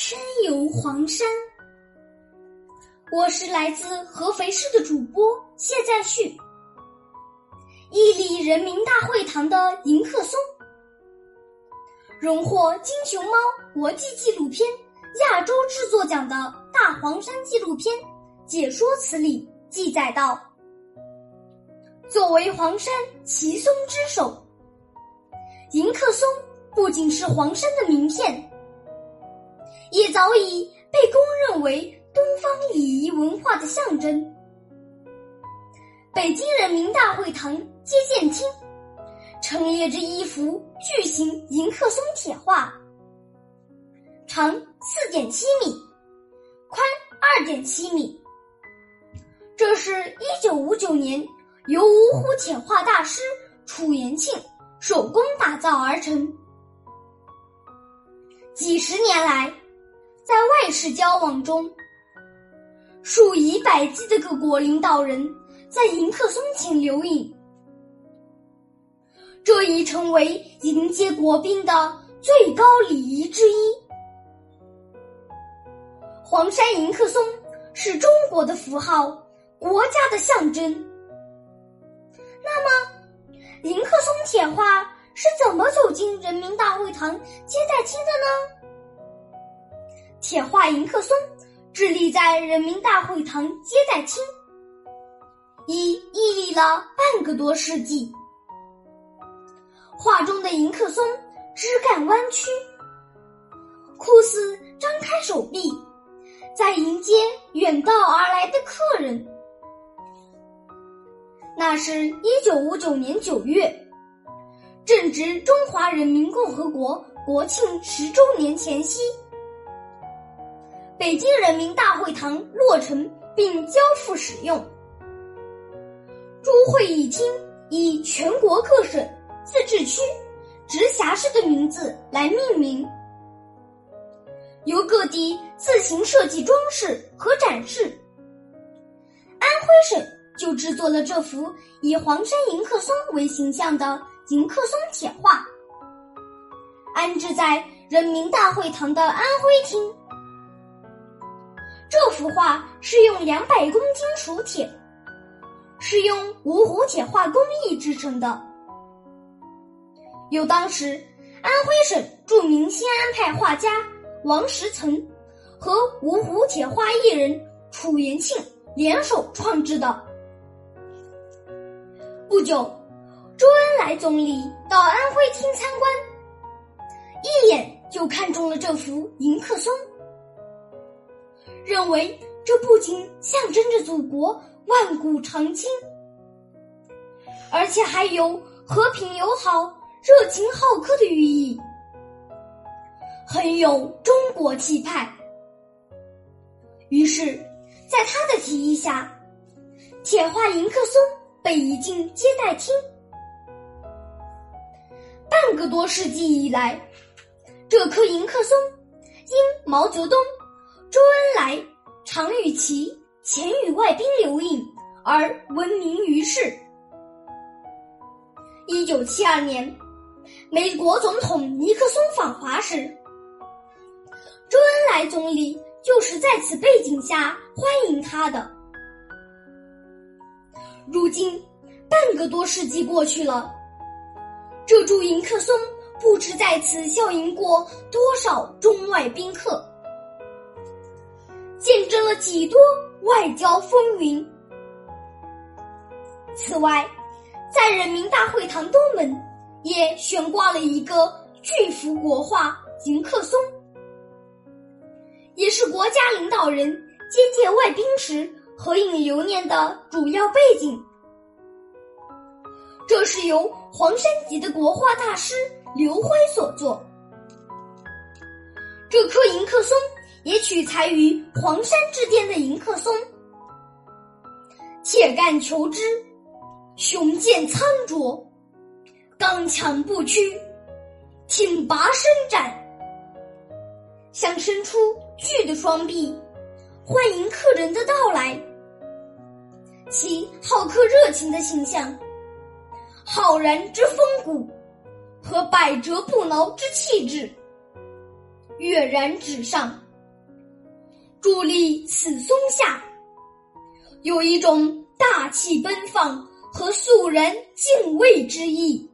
深游黄山。我是来自合肥市的主播谢在旭。屹立人民大会堂的迎客松，荣获金熊猫国际纪录片亚洲制作奖的大黄山纪录片解说词里记载道：“作为黄山奇松之首，迎客松不仅是黄山的名片，也早已被公认为东方礼仪文化的象征。”北京人民大会堂接见厅陈列着一幅巨型迎客松铁画，长四点七米，宽二点七米。这是一九五九年由芜湖铁画大师楚延庆手工打造而成。几十年来，在外事交往中，数以百计的各国领导人。在迎客松前留影，这已成为迎接国宾的最高礼仪之一。黄山迎客松是中国的符号，国家的象征。那么，迎客松铁画是怎么走进人民大会堂接待厅的呢？铁画迎客松致力在人民大会堂接待厅。已屹立了半个多世纪。画中的迎客松枝干弯曲，酷似张开手臂，在迎接远道而来的客人。那是一九五九年九月，正值中华人民共和国国庆十周年前夕，北京人民大会堂落成并交付使用。诸会议厅以全国各省、自治区、直辖市的名字来命名，由各地自行设计装饰和展示。安徽省就制作了这幅以黄山迎客松为形象的迎客松铁画，安置在人民大会堂的安徽厅。这幅画是用两百公斤熟铁。是用芜湖铁画工艺制成的，由当时安徽省著名新安派画家王石曾和芜湖铁画艺人楚延庆联手创制的。不久，周恩来总理到安徽厅参观，一眼就看中了这幅迎客松，认为这不仅象征着祖国。万古长青，而且还有和平友好、热情好客的寓意，很有中国气派。于是，在他的提议下，铁画迎客松被移进接待厅。半个多世纪以来，这棵迎客松因毛泽东、周恩来、常与其。前与外宾留影而闻名于世。一九七二年，美国总统尼克松访华时，周恩来总理就是在此背景下欢迎他的。如今，半个多世纪过去了，这株迎客松不知在此笑迎过多少中外宾客，见证了几多。外交风云。此外，在人民大会堂东门也悬挂了一个巨幅国画迎客松，也是国家领导人接见外宾时合影留念的主要背景。这是由黄山籍的国画大师刘辉所作。这棵迎客松。也取材于黄山之巅的迎客松，铁干求枝，雄健苍卓，刚强不屈，挺拔伸展，想伸出巨的双臂，欢迎客人的到来。其好客热情的形象，浩然之风骨和百折不挠之气质，跃然纸上。伫立此松下，有一种大气奔放和肃然敬畏之意。